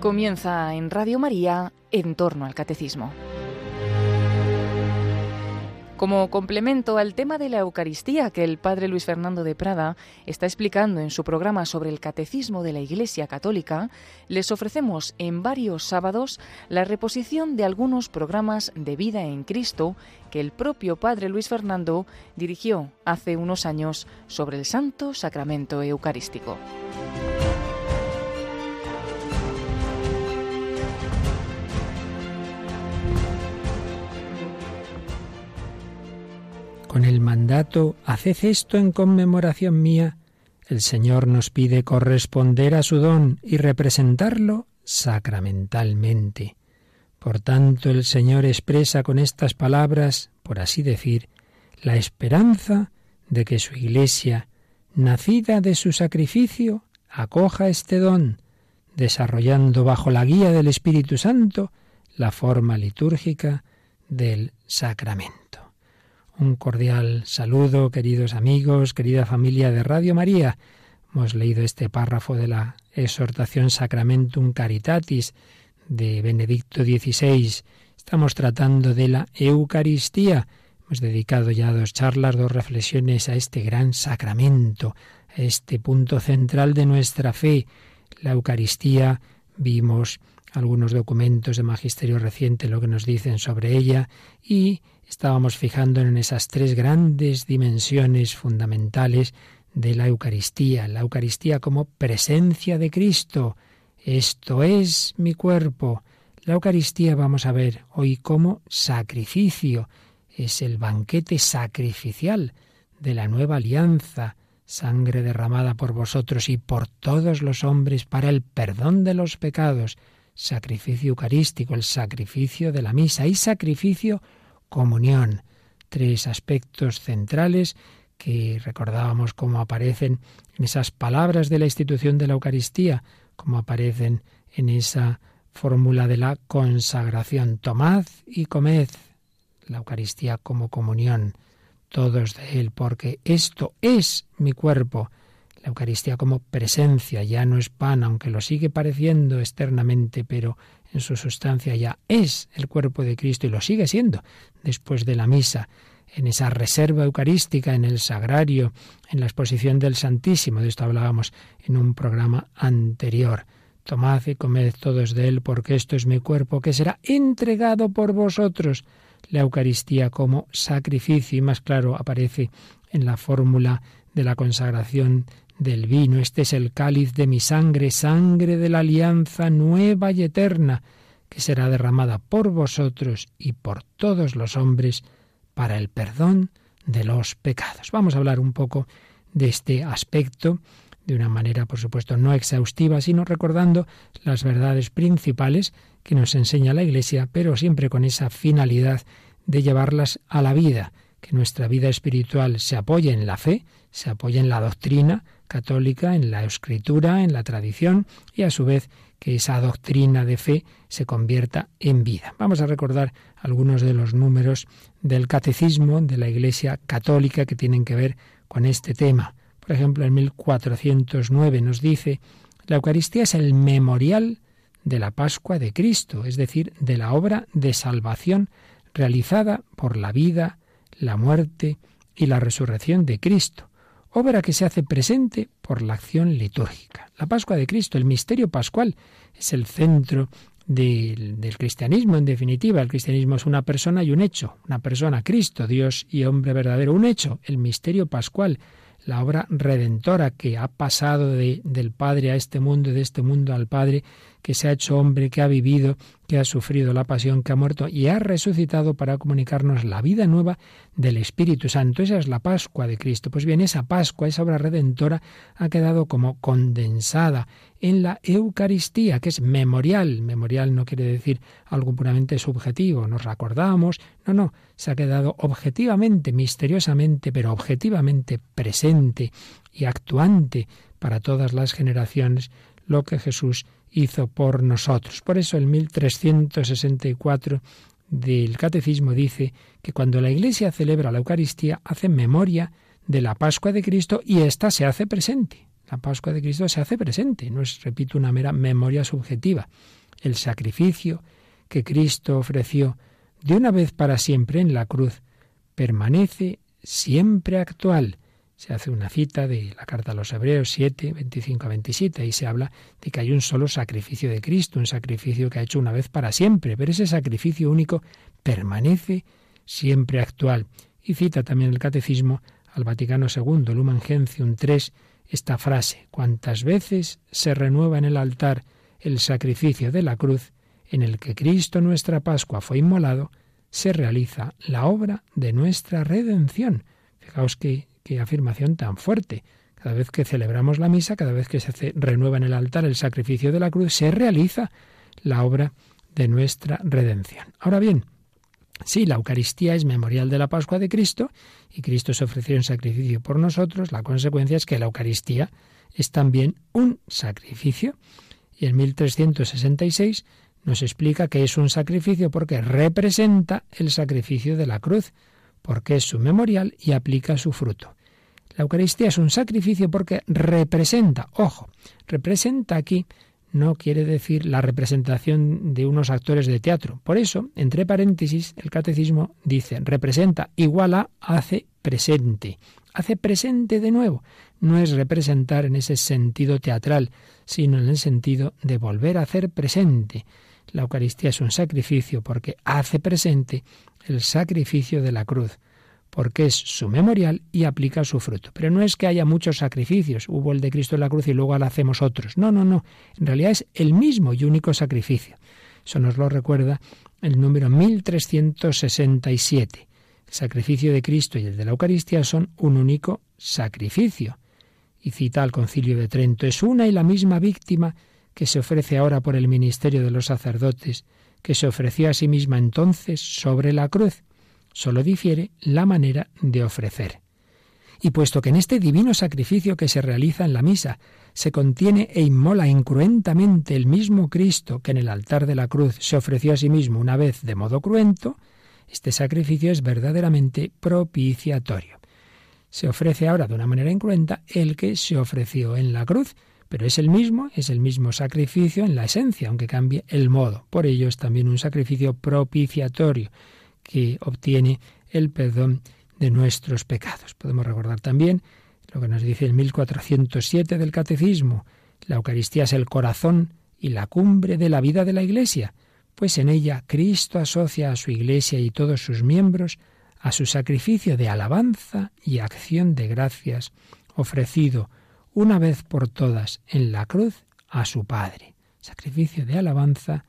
Comienza en Radio María en torno al catecismo. Como complemento al tema de la Eucaristía que el padre Luis Fernando de Prada está explicando en su programa sobre el catecismo de la Iglesia Católica, les ofrecemos en varios sábados la reposición de algunos programas de vida en Cristo que el propio padre Luis Fernando dirigió hace unos años sobre el Santo Sacramento Eucarístico. Con el mandato Haced esto en conmemoración mía, el Señor nos pide corresponder a su don y representarlo sacramentalmente. Por tanto, el Señor expresa con estas palabras, por así decir, la esperanza de que su Iglesia, nacida de su sacrificio, acoja este don, desarrollando bajo la guía del Espíritu Santo la forma litúrgica del sacramento. Un cordial saludo, queridos amigos, querida familia de Radio María. Hemos leído este párrafo de la exhortación Sacramentum Caritatis de Benedicto XVI. Estamos tratando de la Eucaristía. Hemos dedicado ya dos charlas, dos reflexiones a este gran sacramento, a este punto central de nuestra fe. La Eucaristía vimos algunos documentos de magisterio reciente lo que nos dicen sobre ella y estábamos fijando en esas tres grandes dimensiones fundamentales de la Eucaristía. La Eucaristía como presencia de Cristo. Esto es mi cuerpo. La Eucaristía vamos a ver hoy como sacrificio. Es el banquete sacrificial de la nueva alianza, sangre derramada por vosotros y por todos los hombres para el perdón de los pecados. Sacrificio eucarístico, el sacrificio de la misa y sacrificio comunión. Tres aspectos centrales que recordábamos cómo aparecen en esas palabras de la institución de la Eucaristía, como aparecen en esa fórmula de la consagración. Tomad y comed la Eucaristía como comunión, todos de Él, porque esto es mi cuerpo. La Eucaristía como presencia, ya no es pan, aunque lo sigue pareciendo externamente, pero en su sustancia ya es el cuerpo de Cristo y lo sigue siendo después de la misa, en esa reserva eucarística, en el sagrario, en la exposición del Santísimo. De esto hablábamos en un programa anterior. Tomad y comed todos de él, porque esto es mi cuerpo que será entregado por vosotros. La Eucaristía como sacrificio, y más claro aparece en la fórmula de la consagración del vino. Este es el cáliz de mi sangre, sangre de la alianza nueva y eterna, que será derramada por vosotros y por todos los hombres para el perdón de los pecados. Vamos a hablar un poco de este aspecto de una manera, por supuesto, no exhaustiva, sino recordando las verdades principales que nos enseña la Iglesia, pero siempre con esa finalidad de llevarlas a la vida, que nuestra vida espiritual se apoye en la fe, se apoye en la doctrina, católica, en la escritura, en la tradición y a su vez que esa doctrina de fe se convierta en vida. Vamos a recordar algunos de los números del catecismo de la Iglesia católica que tienen que ver con este tema. Por ejemplo, en 1409 nos dice, la Eucaristía es el memorial de la Pascua de Cristo, es decir, de la obra de salvación realizada por la vida, la muerte y la resurrección de Cristo obra que se hace presente por la acción litúrgica. La Pascua de Cristo, el misterio pascual, es el centro del, cristianismo, en definitiva. El cristianismo es una persona y un hecho. Una persona, Cristo, Dios y hombre verdadero. Un hecho, el misterio pascual, la obra redentora que ha pasado de, del Padre a este mundo, de este mundo al Padre, que se ha hecho hombre, que ha vivido, que ha sufrido la pasión, que ha muerto y ha resucitado para comunicarnos la vida nueva del Espíritu Santo. Esa es la Pascua de Cristo. Pues bien, esa Pascua, esa obra redentora, ha quedado como condensada en la Eucaristía, que es memorial. Memorial no quiere decir algo puramente subjetivo, nos recordamos, no, no, se ha quedado objetivamente, misteriosamente, pero objetivamente presente y actuante para todas las generaciones lo que Jesús hizo por nosotros. Por eso el 1364 del Catecismo dice que cuando la Iglesia celebra la Eucaristía hace memoria de la Pascua de Cristo y ésta se hace presente. La Pascua de Cristo se hace presente, no es, repito, una mera memoria subjetiva. El sacrificio que Cristo ofreció de una vez para siempre en la cruz permanece siempre actual. Se hace una cita de la carta a los Hebreos 7, 25 a 27, y se habla de que hay un solo sacrificio de Cristo, un sacrificio que ha hecho una vez para siempre, pero ese sacrificio único permanece siempre actual. Y cita también el Catecismo al Vaticano II, Lumen Gentium 3, esta frase, cuantas veces se renueva en el altar el sacrificio de la cruz, en el que Cristo nuestra Pascua fue inmolado, se realiza la obra de nuestra redención. Fijaos qué, qué afirmación tan fuerte. Cada vez que celebramos la misa, cada vez que se renueva en el altar el sacrificio de la cruz, se realiza la obra de nuestra redención. Ahora bien, Sí, la Eucaristía es memorial de la Pascua de Cristo y Cristo se ofreció en sacrificio por nosotros. La consecuencia es que la Eucaristía es también un sacrificio. Y en 1366 nos explica que es un sacrificio porque representa el sacrificio de la cruz, porque es su memorial y aplica su fruto. La Eucaristía es un sacrificio porque representa, ojo, representa aquí no quiere decir la representación de unos actores de teatro. Por eso, entre paréntesis, el catecismo dice, representa igual a hace presente. Hace presente de nuevo. No es representar en ese sentido teatral, sino en el sentido de volver a hacer presente. La Eucaristía es un sacrificio porque hace presente el sacrificio de la cruz porque es su memorial y aplica su fruto. Pero no es que haya muchos sacrificios, hubo el de Cristo en la cruz y luego ahora hacemos otros. No, no, no. En realidad es el mismo y único sacrificio. Eso nos lo recuerda el número 1367. El sacrificio de Cristo y el de la Eucaristía son un único sacrificio. Y cita al concilio de Trento, es una y la misma víctima que se ofrece ahora por el ministerio de los sacerdotes, que se ofreció a sí misma entonces sobre la cruz Solo difiere la manera de ofrecer. Y puesto que en este divino sacrificio que se realiza en la misa se contiene e inmola incruentamente el mismo Cristo que en el altar de la cruz se ofreció a sí mismo una vez de modo cruento, este sacrificio es verdaderamente propiciatorio. Se ofrece ahora de una manera incruenta el que se ofreció en la cruz, pero es el mismo, es el mismo sacrificio en la esencia, aunque cambie el modo. Por ello es también un sacrificio propiciatorio que obtiene el perdón de nuestros pecados. Podemos recordar también lo que nos dice el 1407 del Catecismo. La Eucaristía es el corazón y la cumbre de la vida de la Iglesia, pues en ella Cristo asocia a su Iglesia y todos sus miembros a su sacrificio de alabanza y acción de gracias ofrecido una vez por todas en la cruz a su Padre. Sacrificio de alabanza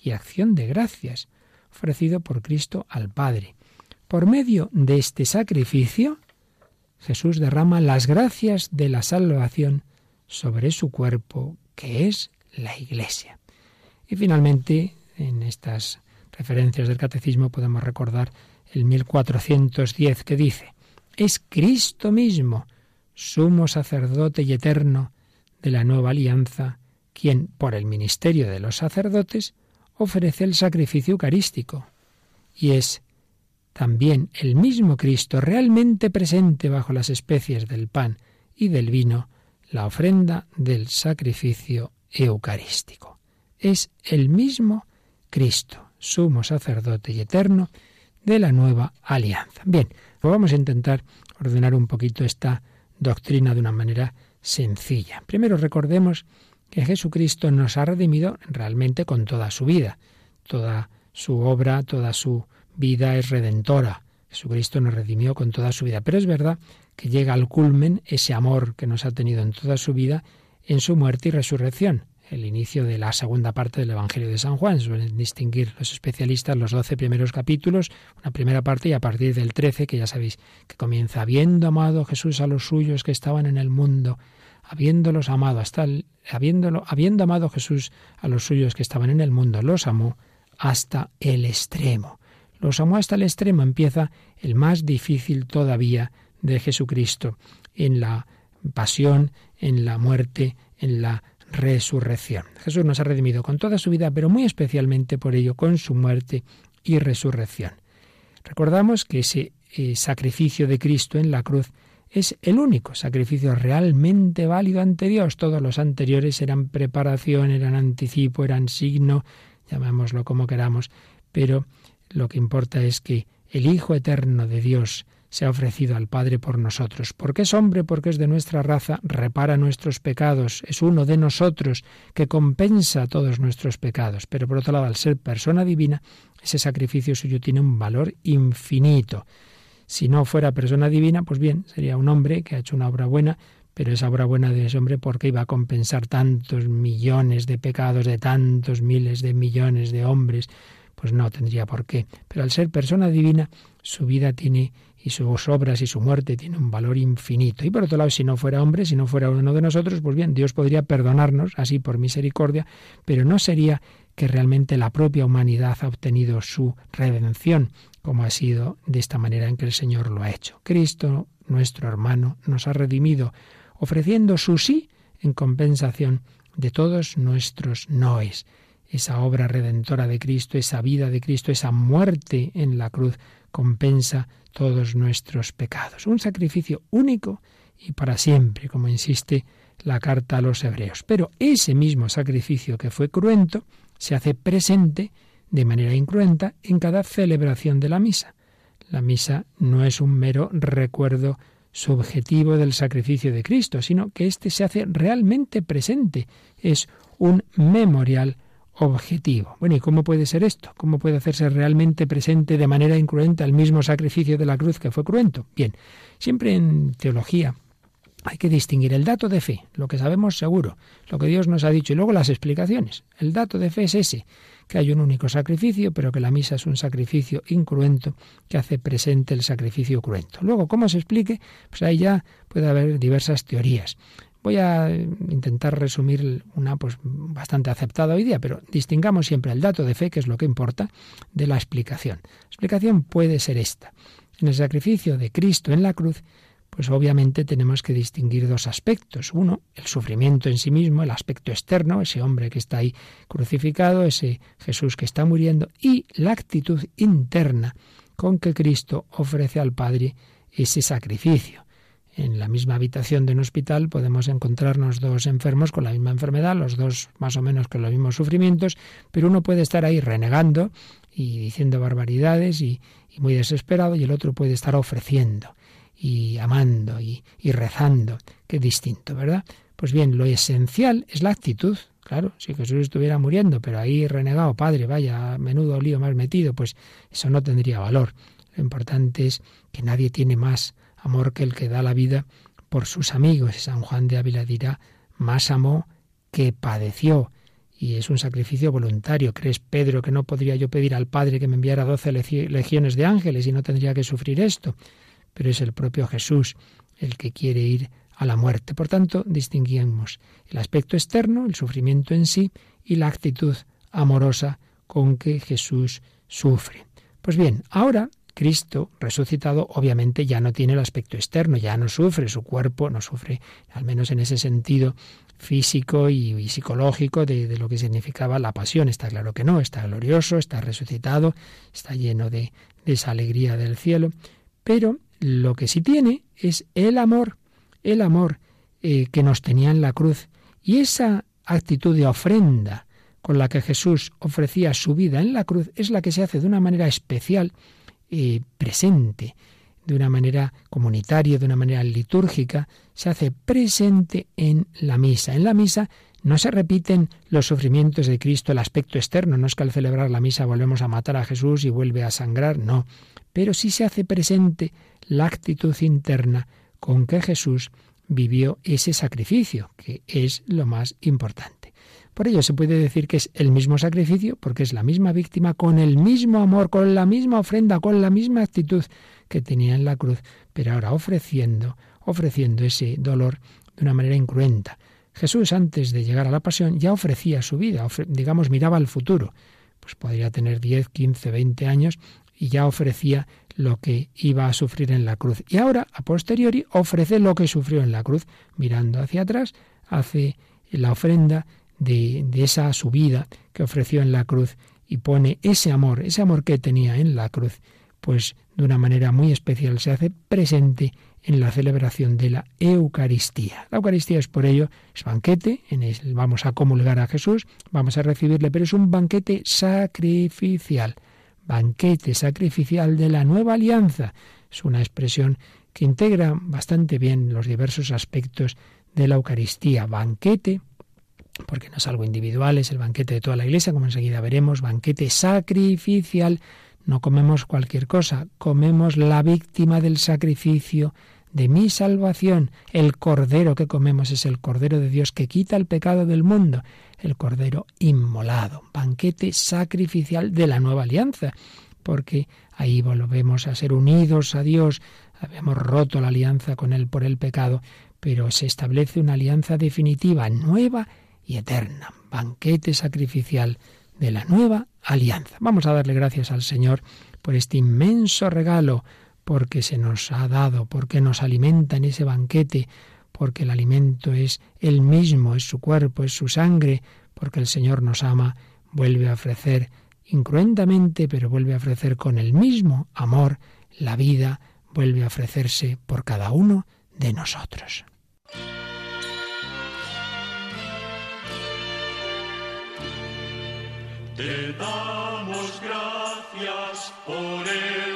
y acción de gracias ofrecido por Cristo al Padre. Por medio de este sacrificio, Jesús derrama las gracias de la salvación sobre su cuerpo, que es la Iglesia. Y finalmente, en estas referencias del Catecismo podemos recordar el 1410 que dice, es Cristo mismo, sumo sacerdote y eterno de la nueva alianza, quien, por el ministerio de los sacerdotes, ofrece el sacrificio eucarístico y es también el mismo Cristo realmente presente bajo las especies del pan y del vino, la ofrenda del sacrificio eucarístico. Es el mismo Cristo, sumo sacerdote y eterno de la nueva alianza. Bien, pues vamos a intentar ordenar un poquito esta doctrina de una manera sencilla. Primero recordemos que Jesucristo nos ha redimido realmente con toda su vida. Toda su obra, toda su vida es redentora. Jesucristo nos redimió con toda su vida. Pero es verdad que llega al culmen ese amor que nos ha tenido en toda su vida en su muerte y resurrección. El inicio de la segunda parte del Evangelio de San Juan. Suelen distinguir los especialistas los doce primeros capítulos, una primera parte y a partir del trece, que ya sabéis que comienza, habiendo amado Jesús a los suyos que estaban en el mundo, habiéndolos amado hasta habiéndolo, habiendo amado Jesús a los suyos que estaban en el mundo, los amó hasta el extremo. Los amó hasta el extremo. Empieza el más difícil todavía de Jesucristo en la pasión, en la muerte, en la resurrección. Jesús nos ha redimido con toda su vida, pero muy especialmente por ello con su muerte y resurrección. Recordamos que ese eh, sacrificio de Cristo en la cruz es el único sacrificio realmente válido ante Dios. Todos los anteriores eran preparación, eran anticipo, eran signo, llamémoslo como queramos, pero lo que importa es que el Hijo eterno de Dios se ha ofrecido al Padre por nosotros. Porque es hombre, porque es de nuestra raza, repara nuestros pecados, es uno de nosotros que compensa todos nuestros pecados. Pero por otro lado, al ser persona divina, ese sacrificio suyo tiene un valor infinito. Si no fuera persona divina, pues bien, sería un hombre que ha hecho una obra buena, pero esa obra buena de ese hombre, ¿por qué iba a compensar tantos millones de pecados de tantos miles de millones de hombres? Pues no tendría por qué. Pero al ser persona divina, su vida tiene y sus obras y su muerte tienen un valor infinito. Y por otro lado, si no fuera hombre, si no fuera uno de nosotros, pues bien, Dios podría perdonarnos así por misericordia, pero no sería que realmente la propia humanidad ha obtenido su redención, como ha sido de esta manera en que el Señor lo ha hecho. Cristo, nuestro hermano, nos ha redimido, ofreciendo su sí en compensación de todos nuestros noes. Esa obra redentora de Cristo, esa vida de Cristo, esa muerte en la cruz, compensa todos nuestros pecados. Un sacrificio único y para siempre, como insiste la carta a los hebreos. Pero ese mismo sacrificio que fue cruento se hace presente de manera incruenta en cada celebración de la misa. La misa no es un mero recuerdo subjetivo del sacrificio de Cristo, sino que éste se hace realmente presente. Es un memorial objetivo. Bueno, ¿y cómo puede ser esto? ¿Cómo puede hacerse realmente presente de manera incruenta el mismo sacrificio de la cruz que fue cruento? Bien, siempre en teología hay que distinguir el dato de fe, lo que sabemos seguro, lo que Dios nos ha dicho, y luego las explicaciones. El dato de fe es ese, que hay un único sacrificio, pero que la misa es un sacrificio incruento que hace presente el sacrificio cruento. Luego, ¿cómo se explique? Pues ahí ya puede haber diversas teorías. Voy a intentar resumir una pues bastante aceptada hoy día, pero distingamos siempre el dato de fe, que es lo que importa, de la explicación. La explicación puede ser esta. En el sacrificio de Cristo en la cruz, pues obviamente tenemos que distinguir dos aspectos. Uno, el sufrimiento en sí mismo, el aspecto externo, ese hombre que está ahí crucificado, ese Jesús que está muriendo, y la actitud interna con que Cristo ofrece al Padre ese sacrificio en la misma habitación de un hospital podemos encontrarnos dos enfermos con la misma enfermedad, los dos más o menos con los mismos sufrimientos, pero uno puede estar ahí renegando y diciendo barbaridades y, muy desesperado y el otro puede estar ofreciendo y amando y, y rezando. Qué distinto, ¿verdad? Pues bien, lo esencial es la actitud. Claro, si Jesús estuviera muriendo, pero ahí renegado, padre, vaya, menudo lío más metido, pues eso no tendría valor. Lo importante es que nadie tiene más amor que el que da la vida por sus amigos. San Juan de Ávila dirá, más amó que padeció. Y es un sacrificio voluntario. ¿Crees, Pedro, que no podría yo pedir al Padre que me enviara doce legiones de ángeles y no tendría que sufrir esto? Pero es el propio Jesús el que quiere ir a la muerte. Por tanto, distinguimos el aspecto externo, el sufrimiento en sí, y la actitud amorosa con que Jesús sufre. Pues bien, ahora Cristo resucitado obviamente ya no tiene el aspecto externo, ya no sufre, su cuerpo no sufre, al menos en ese sentido físico y, psicológico de, lo que significaba la pasión. Está claro que no, está glorioso, está resucitado, está lleno de, de esa alegría del cielo, pero lo que sí tiene es el amor, el amor eh, que nos tenía en la cruz. Y esa actitud de ofrenda con la que Jesús ofrecía su vida en la cruz es la que se hace de una manera especial eh, presente, de una manera comunitaria, de una manera litúrgica, se hace presente en la misa. En la misa no se repiten los sufrimientos de Cristo, el aspecto externo, no es que al celebrar la misa volvemos a matar a Jesús y vuelve a sangrar, no, pero sí se hace presente la actitud interna con que Jesús vivió ese sacrificio, que es lo más importante. Por ello se puede decir que es el mismo sacrificio, porque es la misma víctima, con el mismo amor, con la misma ofrenda, con la misma actitud que tenía en la cruz, pero ahora ofreciendo, ofreciendo ese dolor de una manera incruenta. Jesús antes de llegar a la pasión ya ofrecía su vida, digamos, miraba al futuro. Pues podría tener 10, 15, 20 años y ya ofrecía lo que iba a sufrir en la cruz. Y ahora, a posteriori, ofrece lo que sufrió en la cruz. Mirando hacia atrás, hace la ofrenda de, esa subida que ofreció en la cruz y pone ese amor, ese amor que tenía en la cruz, pues de una manera muy especial se hace presente en la celebración de la Eucaristía. La Eucaristía es por ello, es banquete, en el vamos a comulgar a Jesús, vamos a recibirle, pero es un banquete sacrificial, banquete sacrificial de la nueva alianza. Es una expresión que integra bastante bien los diversos aspectos de la Eucaristía, banquete, porque no es algo individual, es el banquete de toda la Iglesia, como enseguida veremos, banquete sacrificial. No comemos cualquier cosa, comemos la víctima del sacrificio de mi salvación. El cordero que comemos es el cordero de Dios que quita el pecado del mundo, el cordero inmolado, banquete sacrificial de la nueva alianza, porque ahí volvemos a ser unidos a Dios, habíamos roto la alianza con Él por el pecado, pero se establece una alianza definitiva, nueva y eterna, banquete sacrificial de la nueva alianza. Vamos a darle gracias al Señor por este inmenso regalo, porque se nos ha dado, porque nos alimenta en ese banquete, porque el alimento es Él mismo, es su cuerpo, es su sangre, porque el Señor nos ama, vuelve a ofrecer incruentamente, pero vuelve a ofrecer con el mismo amor la vida, vuelve a ofrecerse por cada uno de nosotros. Te damos gracias por el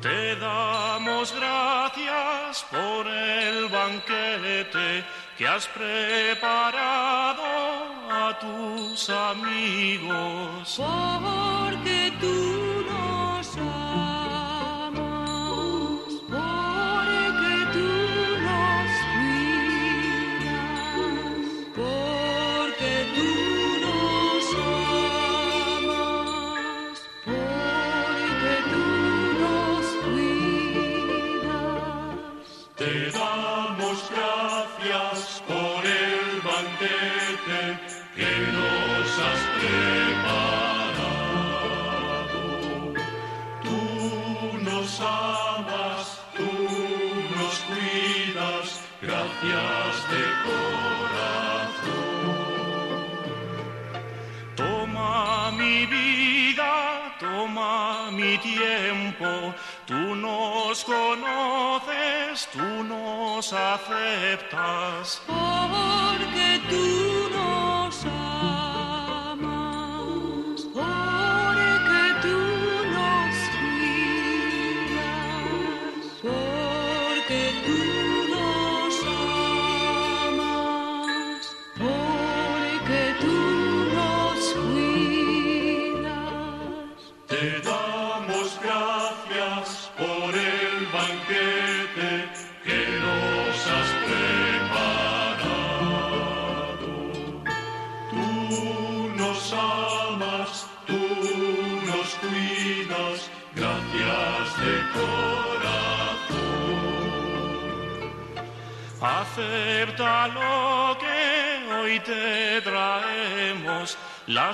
Te damos gracias por el banquete que has preparado a tus amigos. Porque tú portas.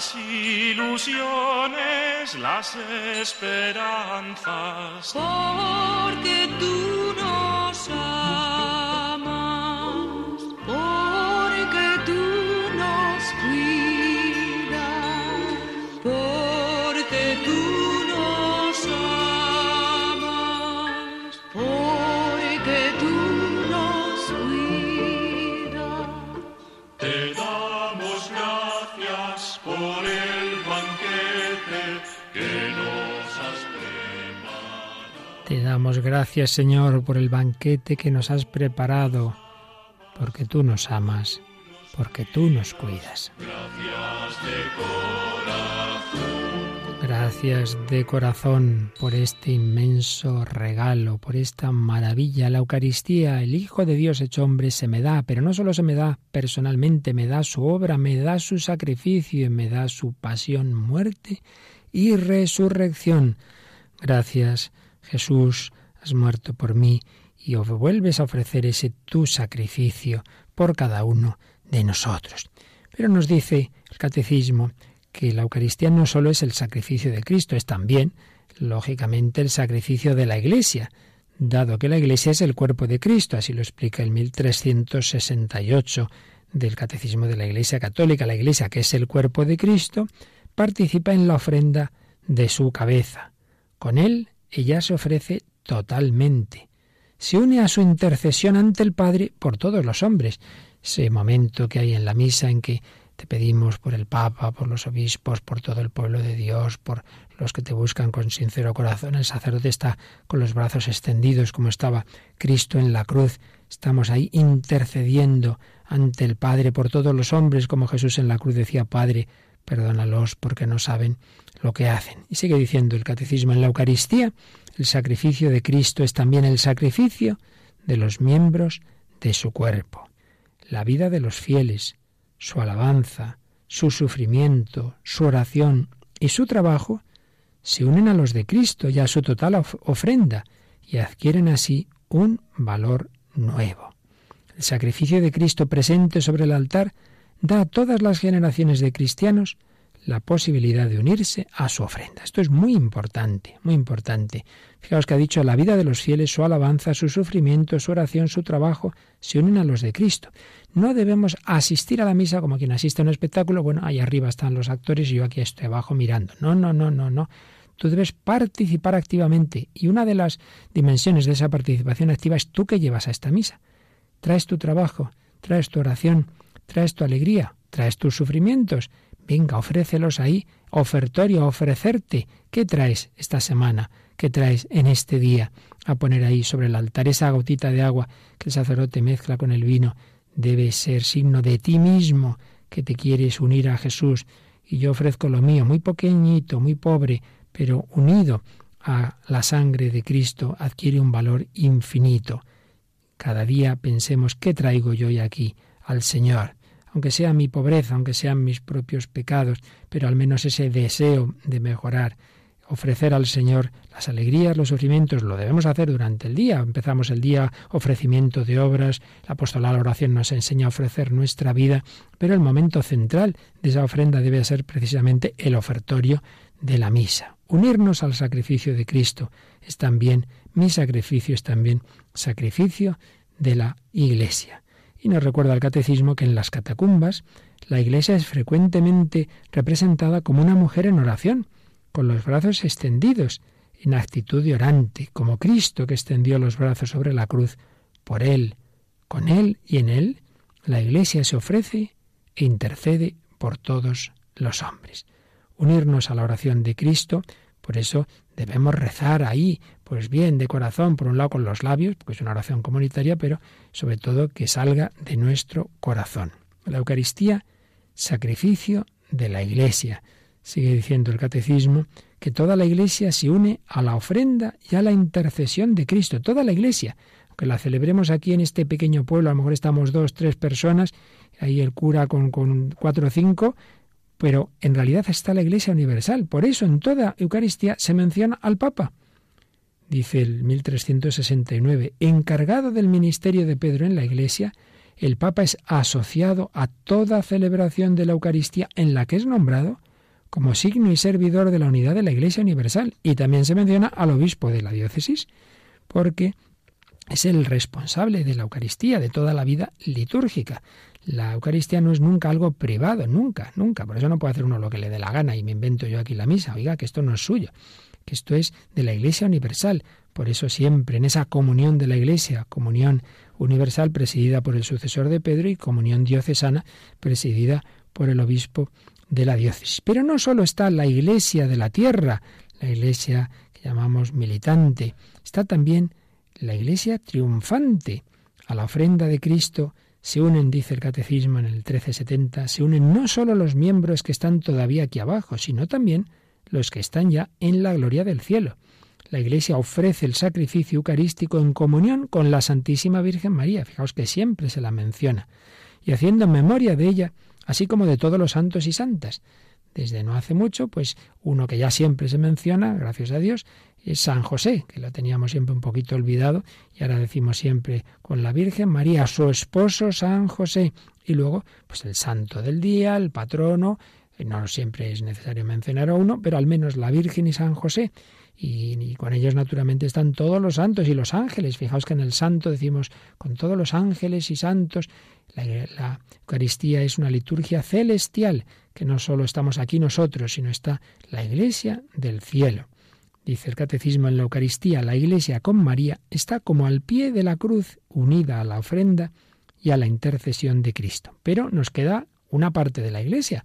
Las ilusiones, las esperanzas. Porque tú gracias, Señor, por el banquete que nos has preparado, porque tú nos amas, porque tú nos cuidas. Gracias de corazón por este inmenso regalo, por esta maravilla. La Eucaristía, el Hijo de Dios hecho hombre, se me da, pero no solo se me da personalmente, me da su obra, me da su sacrificio, y me da su pasión, muerte y resurrección. Gracias Jesús, has muerto por mí y vuelves a ofrecer ese tu sacrificio por cada uno de nosotros. Pero nos dice el catecismo que la Eucaristía no solo es el sacrificio de Cristo, es también, lógicamente, el sacrificio de la Iglesia, dado que la Iglesia es el cuerpo de Cristo, así lo explica el 1368 del Catecismo de la Iglesia Católica. La Iglesia, que es el cuerpo de Cristo, participa en la ofrenda de su cabeza. Con él ella se ofrece totalmente. Se une a su intercesión ante el Padre por todos los hombres. Ese momento que hay en la misa en que te pedimos por el Papa, por los obispos, por todo el pueblo de Dios, por los que te buscan con sincero corazón. El sacerdote está con los brazos extendidos como estaba Cristo en la cruz. Estamos ahí intercediendo ante el Padre por todos los hombres, como Jesús en la cruz decía, Padre, perdónalos porque no saben lo que hacen. Y sigue diciendo el catecismo en la Eucaristía, el sacrificio de Cristo es también el sacrificio de los miembros de su cuerpo. La vida de los fieles, su alabanza, su sufrimiento, su oración y su trabajo se unen a los de Cristo y a su total ofrenda y adquieren así un valor nuevo. El sacrificio de Cristo presente sobre el altar da a todas las generaciones de cristianos la posibilidad de unirse a su ofrenda. Esto es muy importante, muy importante. Fijaos que ha dicho la vida de los fieles, su alabanza, su sufrimiento, su oración, su trabajo, se unen a los de Cristo. No debemos asistir a la misa como quien asiste a un espectáculo, bueno, ahí arriba están los actores y yo aquí estoy abajo mirando. No, no, no, no, no. Tú debes participar activamente y una de las dimensiones de esa participación activa es tú que llevas a esta misa. Traes tu trabajo, traes tu oración, traes tu alegría, traes tus sufrimientos Venga, ofrécelos ahí, ofertorio, ofrecerte. ¿Qué traes esta semana? ¿Qué traes en este día? A poner ahí sobre el altar esa gotita de agua que el sacerdote mezcla con el vino debe ser signo de ti mismo que te quieres unir a Jesús. Y yo ofrezco lo mío, muy pequeñito, muy pobre, pero unido a la sangre de Cristo adquiere un valor infinito. Cada día pensemos qué traigo yo hoy aquí al Señor aunque sea mi pobreza, aunque sean mis propios pecados, pero al menos ese deseo de mejorar, ofrecer al Señor las alegrías, los sufrimientos, lo debemos hacer durante el día. Empezamos el día ofrecimiento de obras, la apostolada la oración nos enseña a ofrecer nuestra vida, pero el momento central de esa ofrenda debe ser precisamente el ofertorio de la misa. Unirnos al sacrificio de Cristo es también, mi sacrificio es también sacrificio de la Iglesia. Y nos recuerda el catecismo que en las catacumbas la iglesia es frecuentemente representada como una mujer en oración, con los brazos extendidos, en actitud de orante, como Cristo que extendió los brazos sobre la cruz. Por Él, con Él y en Él, la iglesia se ofrece e intercede por todos los hombres. Unirnos a la oración de Cristo, por eso debemos rezar ahí, pues bien, de corazón, por un lado con los labios, porque es una oración comunitaria, pero sobre todo que salga de nuestro corazón. La Eucaristía, sacrificio de la Iglesia. Sigue diciendo el catecismo que toda la Iglesia se une a la ofrenda y a la intercesión de Cristo, toda la Iglesia. Aunque la celebremos aquí en este pequeño pueblo, a lo mejor estamos dos, tres personas, ahí el cura con, con cuatro o cinco, pero en realidad está la Iglesia universal. Por eso en toda Eucaristía se menciona al Papa dice el 1369, encargado del ministerio de Pedro en la Iglesia, el Papa es asociado a toda celebración de la Eucaristía en la que es nombrado como signo y servidor de la unidad de la Iglesia Universal. Y también se menciona al obispo de la diócesis, porque es el responsable de la Eucaristía, de toda la vida litúrgica. La Eucaristía no es nunca algo privado, nunca, nunca. Por eso no puede hacer uno lo que le dé la gana y me invento yo aquí la misa. Oiga, que esto no es suyo que esto es de la Iglesia Universal. Por eso siempre en esa comunión de la Iglesia, comunión universal presidida por el sucesor de Pedro y comunión diocesana presidida por el obispo de la diócesis. Pero no solo está la Iglesia de la tierra, la Iglesia que llamamos militante, está también la Iglesia triunfante. A la ofrenda de Cristo se unen, dice el Catecismo en el 1370, se unen no solo los miembros que están todavía aquí abajo, sino también los que están ya en la gloria del cielo. La Iglesia ofrece el sacrificio eucarístico en comunión con la Santísima Virgen María, fijaos que siempre se la menciona, y haciendo memoria de ella, así como de todos los santos y santas. Desde no hace mucho, pues uno que ya siempre se menciona, gracias a Dios, San José, que lo teníamos siempre un poquito olvidado, y ahora decimos siempre con la Virgen María, su esposo San José, y luego, pues el santo del día, el patrono, no siempre es necesario mencionar a uno, pero al menos la Virgen y San José. Y, con ellos naturalmente están todos los santos y los ángeles. Fijaos que en el santo decimos con todos los ángeles y santos. La, la, Eucaristía es una liturgia celestial, que no solo estamos aquí nosotros, sino está la Iglesia del cielo. Dice el Catecismo en la Eucaristía, la Iglesia con María está como al pie de la cruz, unida a la ofrenda y a la intercesión de Cristo. Pero nos queda una parte de la Iglesia,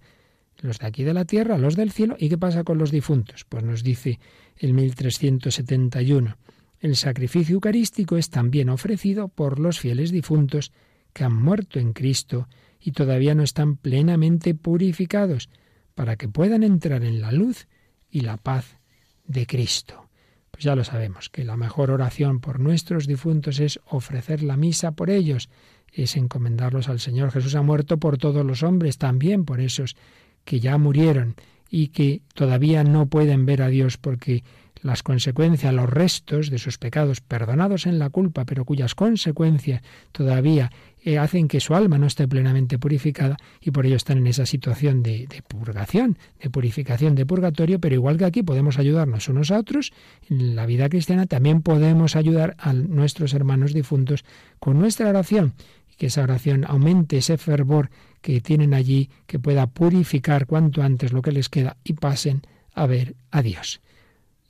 los de aquí de la tierra, los del cielo. ¿Y qué pasa con los difuntos? Pues nos dice el 1371. El sacrificio eucarístico es también ofrecido por los fieles difuntos que han muerto en Cristo y todavía no están plenamente purificados, para que puedan entrar en la luz y la paz de Cristo. Pues ya lo sabemos, que la mejor oración por nuestros difuntos es ofrecer la misa por ellos, es encomendarlos al Señor. Jesús ha muerto por todos los hombres, también por esos que ya murieron y que todavía no pueden ver a Dios porque las consecuencias, los restos de sus pecados, perdonados en la culpa, pero cuyas consecuencias todavía eh, hacen que su alma no esté plenamente purificada y por ello están en esa situación de, de, purgación, de purificación, de purgatorio, pero igual que aquí podemos ayudarnos unos a otros, en la vida cristiana también podemos ayudar a nuestros hermanos difuntos con nuestra oración y que esa oración aumente ese fervor que tienen allí, que pueda purificar cuanto antes lo que les queda y pasen a ver a Dios.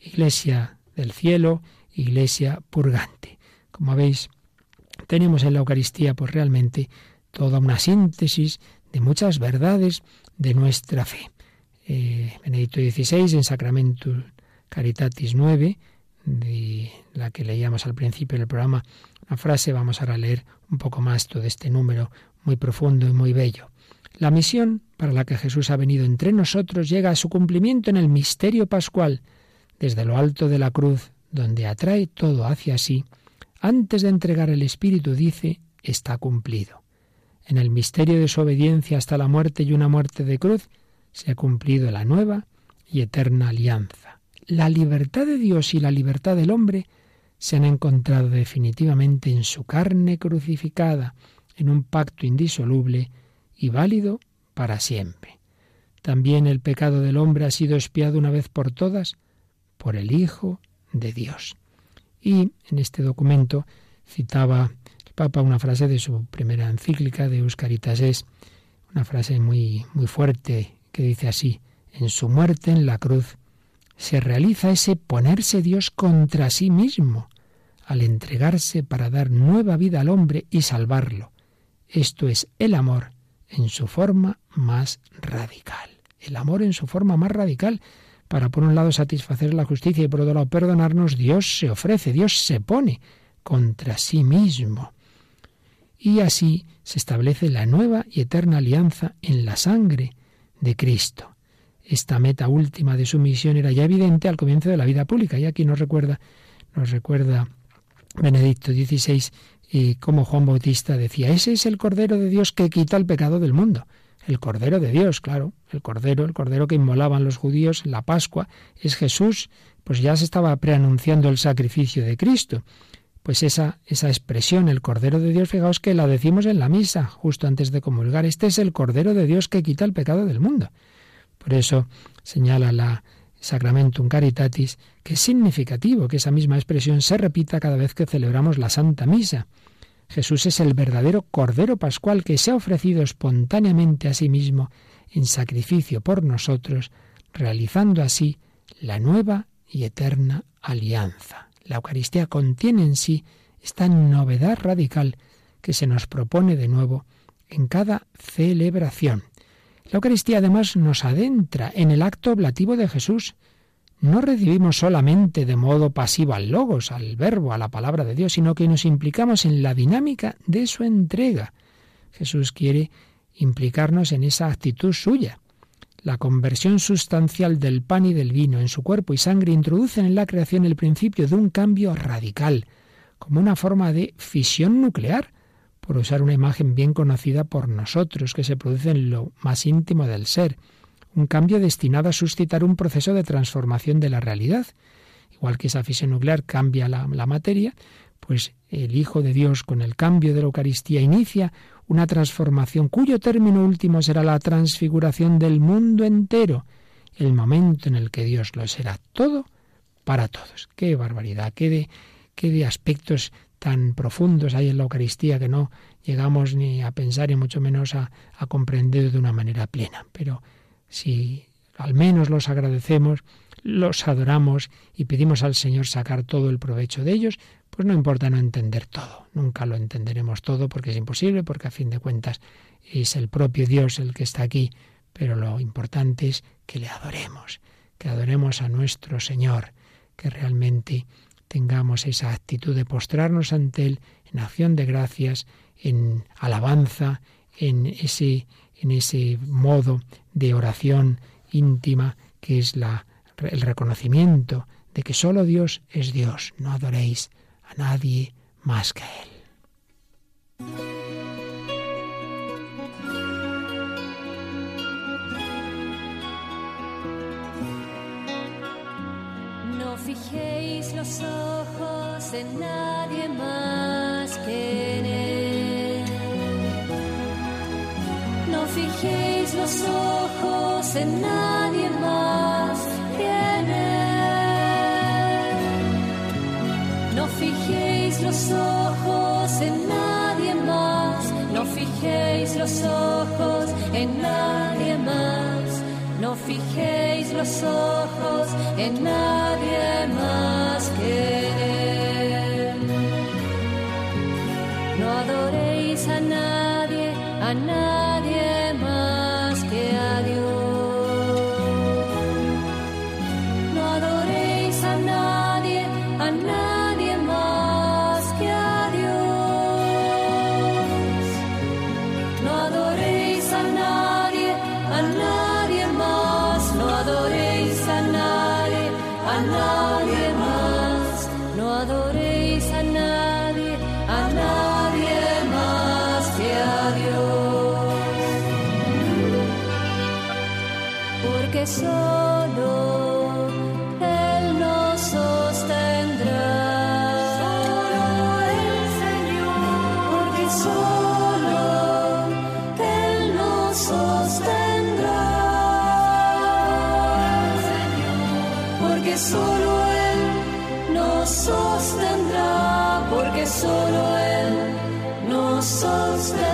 Iglesia del cielo, iglesia purgante. Como veis, tenemos en la Eucaristía pues realmente toda una síntesis de muchas verdades de nuestra fe. Eh, Benedicto XVI en Sacramentum Caritatis 9, de la que leíamos al principio del programa, una frase, vamos ahora a leer un poco más todo este número muy profundo y muy bello. La misión para la que Jesús ha venido entre nosotros llega a su cumplimiento en el misterio pascual, desde lo alto de la cruz, donde atrae todo hacia sí. Antes de entregar el Espíritu dice, está cumplido. En el misterio de su obediencia hasta la muerte y una muerte de cruz, se ha cumplido la nueva y eterna alianza. La libertad de Dios y la libertad del hombre se han encontrado definitivamente en su carne crucificada, en un pacto indisoluble y válido para siempre. También el pecado del hombre ha sido espiado una vez por todas por el Hijo de Dios. Y en este documento citaba el Papa una frase de su primera encíclica de Euscaritas es una frase muy muy fuerte que dice así: en su muerte en la cruz se realiza ese ponerse Dios contra sí mismo al entregarse para dar nueva vida al hombre y salvarlo. Esto es el amor en su forma más radical. El amor en su forma más radical, para por un lado satisfacer la justicia y por otro lado perdonarnos, Dios se ofrece, Dios se pone contra sí mismo. Y así se establece la nueva y eterna alianza en la sangre de Cristo. Esta meta última de su misión era ya evidente al comienzo de la vida pública, y aquí nos recuerda, nos recuerda Benedicto XVI y como Juan Bautista decía, ese es el Cordero de Dios que quita el pecado del mundo. El Cordero de Dios, claro, el Cordero, el Cordero que inmolaban los judíos en la Pascua, es Jesús, pues ya se estaba preanunciando el sacrificio de Cristo. Pues esa, esa expresión, el Cordero de Dios, fijaos que la decimos en la misa, justo antes de comulgar. Este es el Cordero de Dios que quita el pecado del mundo. Por eso señala la Sacramentum Caritatis, que es significativo que esa misma expresión se repita cada vez que celebramos la Santa Misa. Jesús es el verdadero Cordero Pascual que se ha ofrecido espontáneamente a sí mismo en sacrificio por nosotros, realizando así la nueva y eterna alianza. La Eucaristía contiene en sí esta novedad radical que se nos propone de nuevo en cada celebración. La Eucaristía además nos adentra en el acto oblativo de Jesús. No recibimos solamente de modo pasivo al logos, al verbo, a la palabra de Dios, sino que nos implicamos en la dinámica de su entrega. Jesús quiere implicarnos en esa actitud suya. La conversión sustancial del pan y del vino en su cuerpo y sangre introducen en la creación el principio de un cambio radical, como una forma de fisión nuclear, por usar una imagen bien conocida por nosotros, que se produce en lo más íntimo del ser, un cambio destinado a suscitar un proceso de transformación de la realidad. Igual que esa fisión nuclear cambia la, materia, pues el Hijo de Dios con el cambio de la Eucaristía inicia una transformación cuyo término último será la transfiguración del mundo entero, el momento en el que Dios lo será todo para todos. Qué barbaridad, qué de, qué de aspectos tan profundos hay en la Eucaristía que no llegamos ni a pensar y mucho menos a, a comprender de una manera plena. Pero si al menos los agradecemos, los adoramos y pedimos al Señor sacar todo el provecho de ellos, pues no importa no entender todo. Nunca lo entenderemos todo porque es imposible, porque a fin de cuentas es el propio Dios el que está aquí, pero lo importante es que le adoremos, que adoremos a nuestro Señor, que realmente tengamos esa actitud de postrarnos ante Él en acción de gracias, en alabanza, en ese, en ese modo de oración íntima que es la, el reconocimiento de que solo Dios es Dios. No adoréis a nadie más que a Él. No fijéis los ojos en nadie más que en Él. Fijéis los ojos en nadie más que. No fijéis los ojos en nadie más. No fijéis los ojos en nadie más. No fijéis los ojos en nadie más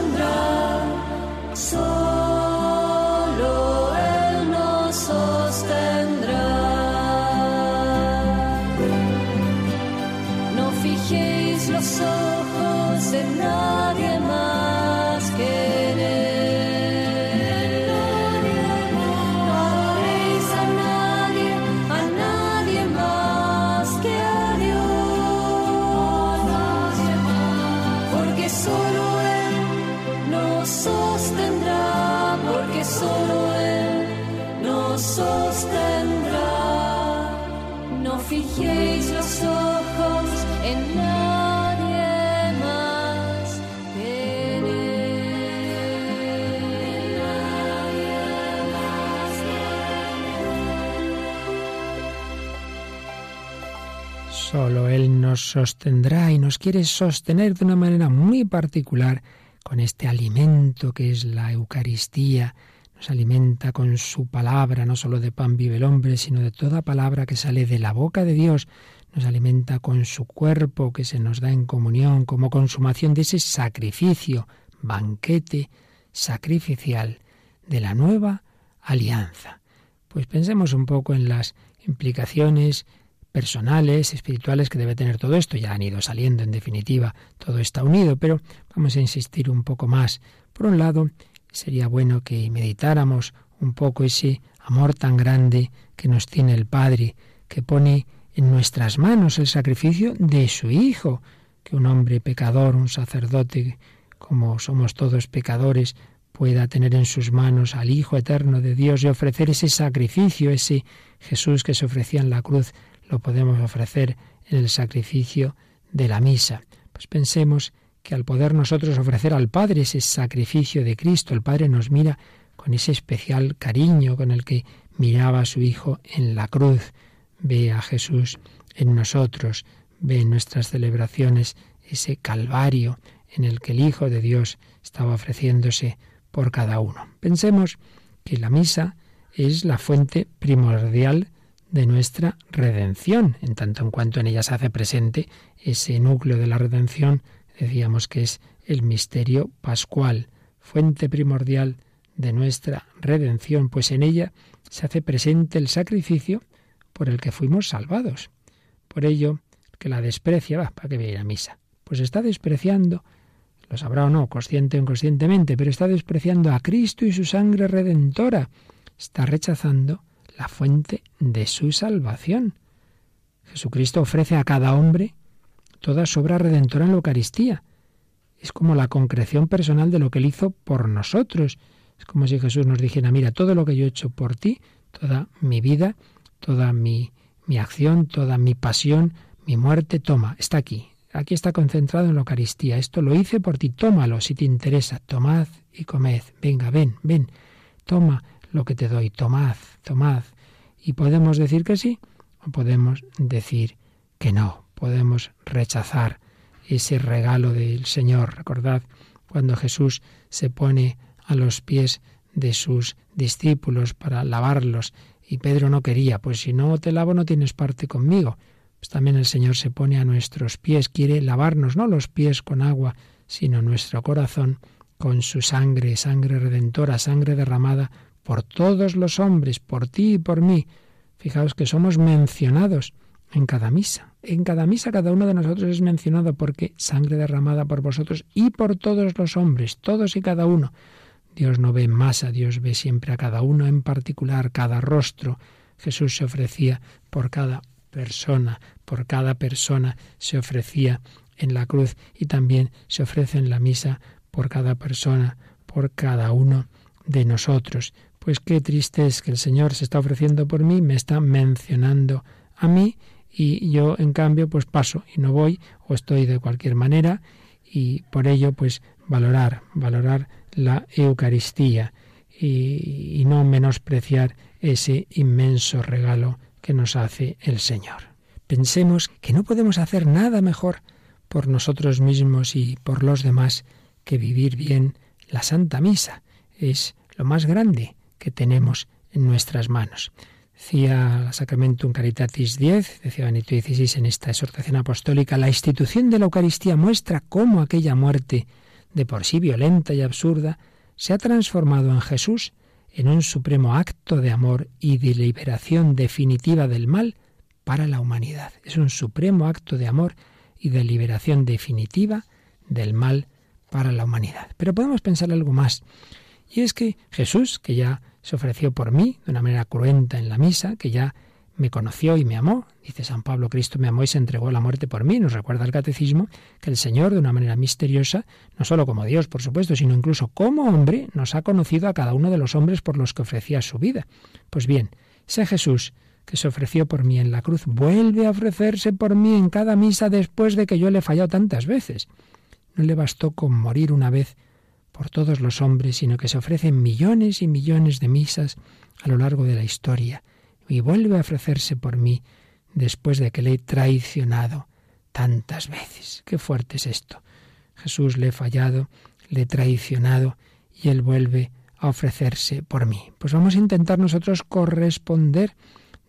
sostendrá. Solo sostendrá y nos quiere sostener de una manera muy particular con este alimento que es la Eucaristía. Nos alimenta con su palabra, no solo de pan vive el hombre, sino de toda palabra que sale de la boca de Dios. Nos alimenta con su cuerpo que se nos da en comunión como consumación de ese sacrificio, banquete sacrificial de la nueva alianza. Pues pensemos un poco en las implicaciones personales, espirituales que debe tener todo esto. Ya han ido saliendo, en definitiva, todo está unido, pero vamos a insistir un poco más. Por un lado, sería bueno que meditáramos un poco ese amor tan grande que nos tiene el Padre, que pone en nuestras manos el sacrificio de su Hijo, que un hombre pecador, un sacerdote, como somos todos pecadores, pueda tener en sus manos al Hijo eterno de Dios y ofrecer ese sacrificio, ese Jesús que se ofrecía en la cruz, lo podemos ofrecer en el sacrificio de la misa. Pues pensemos que al poder nosotros ofrecer al Padre ese sacrificio de Cristo, el Padre nos mira con ese especial cariño con el que miraba a su Hijo en la cruz. Ve a Jesús en nosotros, ve en nuestras celebraciones ese calvario en el que el Hijo de Dios estaba ofreciéndose por cada uno. Pensemos que la misa es la fuente primordial de nuestra redención, en tanto en cuanto en ella se hace presente ese núcleo de la redención, decíamos que es el misterio pascual, fuente primordial de nuestra redención, pues en ella se hace presente el sacrificio por el que fuimos salvados. Por ello, que la desprecia, va, ¿para que viene a misa? Pues está despreciando, lo sabrá o no, consciente o inconscientemente, pero está despreciando a Cristo y su sangre redentora. Está rechazando la fuente de su salvación. Jesucristo ofrece a cada hombre toda su obra redentora en la Eucaristía. Es como la concreción personal de lo que él hizo por nosotros. Es como si Jesús nos dijera, mira, todo lo que yo he hecho por ti, toda mi vida, toda mi, mi acción, toda mi pasión, mi muerte, toma, está aquí. Aquí está concentrado en la Eucaristía. Esto lo hice por ti, tómalo si te interesa. Tomad y comed. Venga, ven, ven. Toma lo que te doy. Tomad, tomad. Y podemos decir que sí o podemos decir que no. Podemos rechazar ese regalo del Señor. Recordad cuando Jesús se pone a los pies de sus discípulos para lavarlos y Pedro no quería, pues si no te lavo no tienes parte conmigo. Pues también el Señor se pone a nuestros pies, quiere lavarnos no los pies con agua, sino nuestro corazón con su sangre, sangre redentora, sangre derramada por todos los hombres, por ti y por mí. Fijaos que somos mencionados en cada misa. En cada misa cada uno de nosotros es mencionado porque sangre derramada por vosotros y por todos los hombres, todos y cada uno. Dios no ve en masa, Dios ve siempre a cada uno en particular, cada rostro. Jesús se ofrecía por cada persona, por cada persona se ofrecía en la cruz y también se ofrece en la misa por cada persona, por cada uno de nosotros. Pues qué triste es que el Señor se está ofreciendo por mí, me está mencionando a mí y yo en cambio pues paso y no voy o estoy de cualquier manera y por ello pues valorar, valorar la Eucaristía y, y no menospreciar ese inmenso regalo que nos hace el Señor. Pensemos que no podemos hacer nada mejor por nosotros mismos y por los demás que vivir bien la Santa Misa. Es lo más grande que tenemos en nuestras manos. Decía Sacramentum Caritatis 10, decía Benito XVI en esta exhortación apostólica, la institución de la Eucaristía muestra cómo aquella muerte, de por sí violenta y absurda, se ha transformado en Jesús en un supremo acto de amor y de liberación definitiva del mal para la humanidad. Es un supremo acto de amor y de liberación definitiva del mal para la humanidad. Pero podemos pensar algo más. Y es que Jesús, que ya se ofreció por mí de una manera cruenta en la misa, que ya me conoció y me amó, dice San Pablo, Cristo me amó y se entregó a la muerte por mí, nos recuerda el catecismo que el Señor, de una manera misteriosa, no solo como Dios, por supuesto, sino incluso como hombre, nos ha conocido a cada uno de los hombres por los que ofrecía su vida. Pues bien, ese Jesús que se ofreció por mí en la cruz, vuelve a ofrecerse por mí en cada misa después de que yo le he fallado tantas veces. No le bastó con morir una vez por todos los hombres, sino que se ofrecen millones y millones de misas a lo largo de la historia, y vuelve a ofrecerse por mí después de que le he traicionado tantas veces. Qué fuerte es esto. Jesús le he fallado, le he traicionado, y él vuelve a ofrecerse por mí. Pues vamos a intentar nosotros corresponder,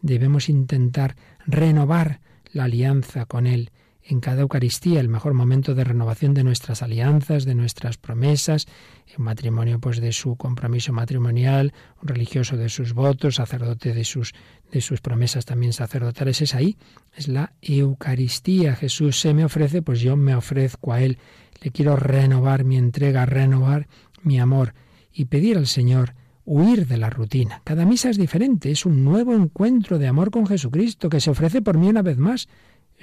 debemos intentar renovar la alianza con él en cada Eucaristía, el mejor momento de renovación de nuestras alianzas, de nuestras promesas, en matrimonio pues de su compromiso matrimonial, un religioso de sus votos, sacerdote de sus de sus promesas también sacerdotales es ahí, es la Eucaristía. Jesús se me ofrece, pues yo me ofrezco a él. Le quiero renovar mi entrega, renovar mi amor y pedir al Señor huir de la rutina. Cada misa es diferente, es un nuevo encuentro de amor con Jesucristo que se ofrece por mí una vez más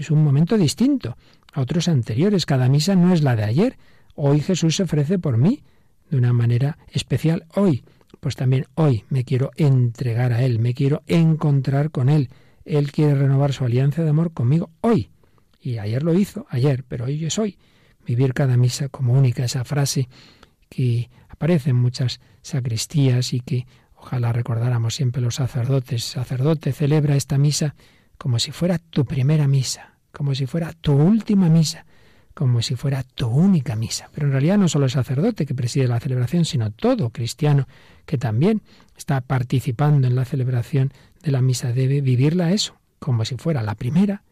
es un momento distinto a otros anteriores. Cada misa no es la de ayer. Hoy Jesús se ofrece por mí de una manera especial. Hoy, pues también hoy me quiero entregar a Él, me quiero encontrar con Él. Él quiere renovar su alianza de amor conmigo hoy. Y ayer lo hizo, ayer, pero hoy es hoy. Vivir cada misa como única, esa frase que aparece en muchas sacristías y que ojalá recordáramos siempre los sacerdotes. Sacerdote, celebra esta misa como si fuera tu primera misa, como si fuera tu última misa, como si fuera tu única misa. Pero en realidad no solo el sacerdote que preside la celebración, sino todo cristiano que también está participando en la celebración de la misa debe vivirla eso, como si fuera la primera,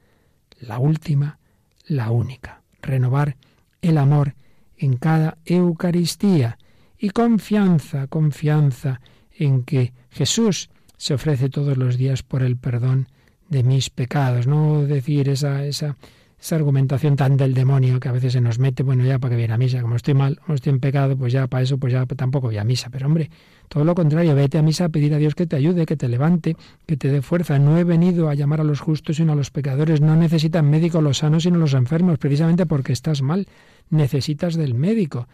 la última, la única. Renovar el amor en cada Eucaristía y confianza, confianza en que Jesús se ofrece todos los días por el perdón de mis pecados. No decir esa, esa esa argumentación tan del demonio que a veces se nos mete, bueno, ya para que viene a misa, como estoy mal, como estoy en pecado, pues ya para eso, pues ya tampoco voy a misa. Pero hombre, todo lo contrario, vete a misa a pedir a Dios que te ayude, que te levante, que te dé fuerza. No he venido a llamar a los justos sino a los pecadores. No necesitan médico los sanos sino los enfermos, precisamente porque estás mal. Necesitas del médico.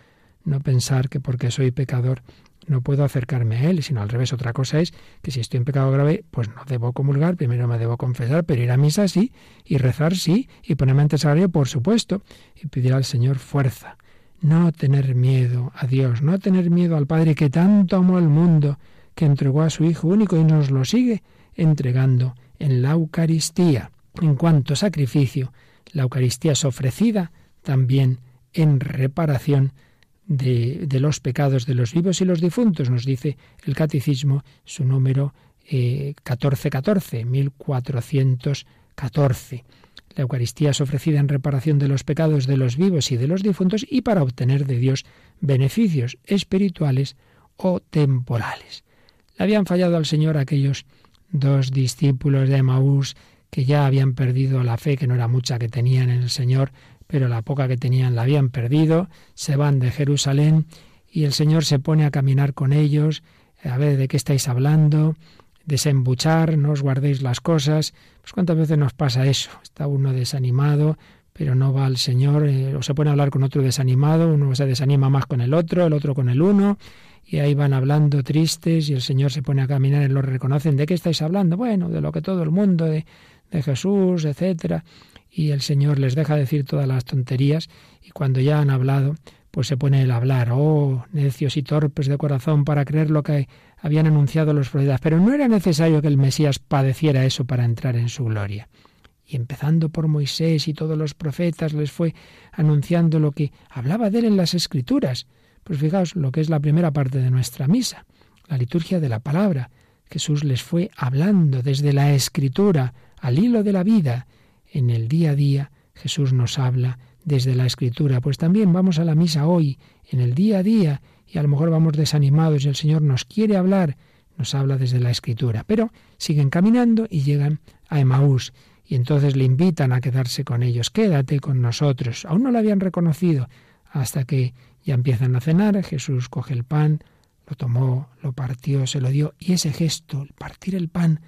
No pensar que porque soy pecador no puedo acercarme a Él, sino al revés. Otra cosa es que si estoy en pecado grave, pues no debo comulgar, primero me debo confesar, pero ir a misa sí, y rezar sí, y ponerme ante el sagrario, por supuesto, y pedir al Señor fuerza. No tener miedo a Dios, no tener miedo al Padre que tanto amó al mundo, que entregó a su Hijo único y nos lo sigue entregando en la Eucaristía. En cuanto sacrificio, la Eucaristía es ofrecida también en reparación de, los pecados de los vivos y los difuntos, nos dice el catecismo, su número eh, 1414, 1414. La Eucaristía es ofrecida en reparación de los pecados de los vivos y de los difuntos y para obtener de Dios beneficios espirituales o temporales. Le habían fallado al Señor aquellos dos discípulos de Maús que ya habían perdido la fe, que no era mucha que tenían en el Señor, pero la poca que tenían la habían perdido, se van de Jerusalén y el Señor se pone a caminar con ellos, a ver de qué estáis hablando, desembuchar, no os guardéis las cosas. Pues cuántas veces nos pasa eso, está uno desanimado, pero no va al Señor, eh, o se pone a hablar con otro desanimado, uno se desanima más con el otro, el otro con el uno, y ahí van hablando tristes y el Señor se pone a caminar y lo reconocen. ¿De qué estáis hablando? Bueno, de lo que todo el mundo, de, de Jesús, etcétera y el Señor les deja decir todas las tonterías y cuando ya han hablado, pues se pone el hablar, oh, necios y torpes de corazón para creer lo que habían anunciado los profetas. Pero no era necesario que el Mesías padeciera eso para entrar en su gloria. Y empezando por Moisés y todos los profetas les fue anunciando lo que hablaba de él en las Escrituras. Pues fijaos lo que es la primera parte de nuestra misa, la liturgia de la palabra. Jesús les fue hablando desde la Escritura al hilo de la vida, en el día a día Jesús nos habla desde la escritura. Pues también vamos a la misa hoy, en el día a día, y a lo mejor vamos desanimados y el Señor nos quiere hablar, nos habla desde la escritura. Pero siguen caminando y llegan a Emaús y entonces le invitan a quedarse con ellos. Quédate con nosotros. Aún no lo habían reconocido hasta que ya empiezan a cenar. Jesús coge el pan, lo tomó, lo partió, se lo dio y ese gesto, el partir el pan,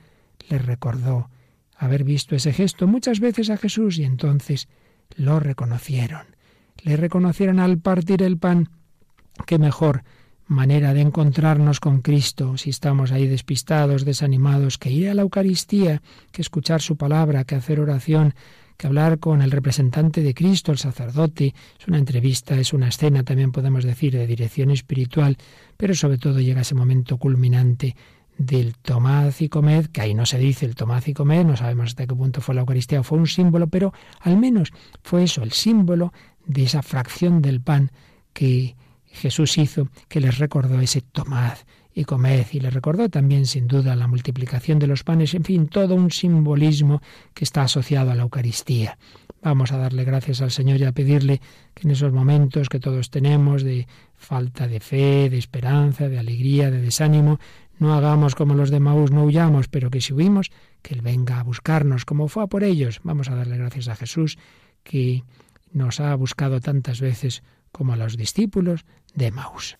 le recordó haber visto ese gesto muchas veces a Jesús y entonces lo reconocieron. Le reconocieron al partir el pan. Qué mejor manera de encontrarnos con Cristo si estamos ahí despistados, desanimados, que ir a la Eucaristía, que escuchar su palabra, que hacer oración, que hablar con el representante de Cristo, el sacerdote. Es una entrevista, es una escena, también podemos decir, de dirección espiritual, pero sobre todo llega ese momento culminante del tomad y comed, que ahí no se dice el tomad y comed, no sabemos hasta qué punto fue la Eucaristía o fue un símbolo, pero al menos fue eso, el símbolo de esa fracción del pan que Jesús hizo, que les recordó ese tomad y comed, y les recordó también sin duda la multiplicación de los panes, en fin, todo un simbolismo que está asociado a la Eucaristía. Vamos a darle gracias al Señor y a pedirle que en esos momentos que todos tenemos de falta de fe, de esperanza, de alegría, de desánimo, no hagamos como los de Maús, no huyamos, pero que si huimos, que Él venga a buscarnos, como fue a por ellos. Vamos a darle gracias a Jesús, que nos ha buscado tantas veces como a los discípulos de Maús.